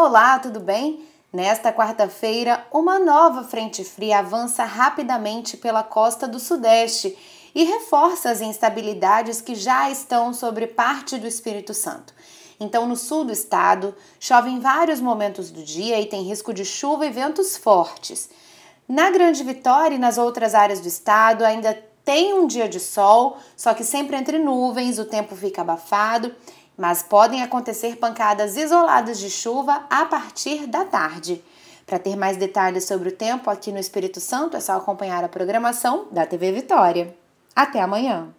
Olá, tudo bem? Nesta quarta-feira, uma nova frente fria avança rapidamente pela costa do Sudeste e reforça as instabilidades que já estão sobre parte do Espírito Santo. Então, no sul do estado, chove em vários momentos do dia e tem risco de chuva e ventos fortes. Na Grande Vitória e nas outras áreas do estado, ainda tem um dia de sol, só que sempre entre nuvens, o tempo fica abafado mas podem acontecer pancadas isoladas de chuva a partir da tarde. Para ter mais detalhes sobre o tempo aqui no Espírito Santo, é só acompanhar a programação da TV Vitória. Até amanhã!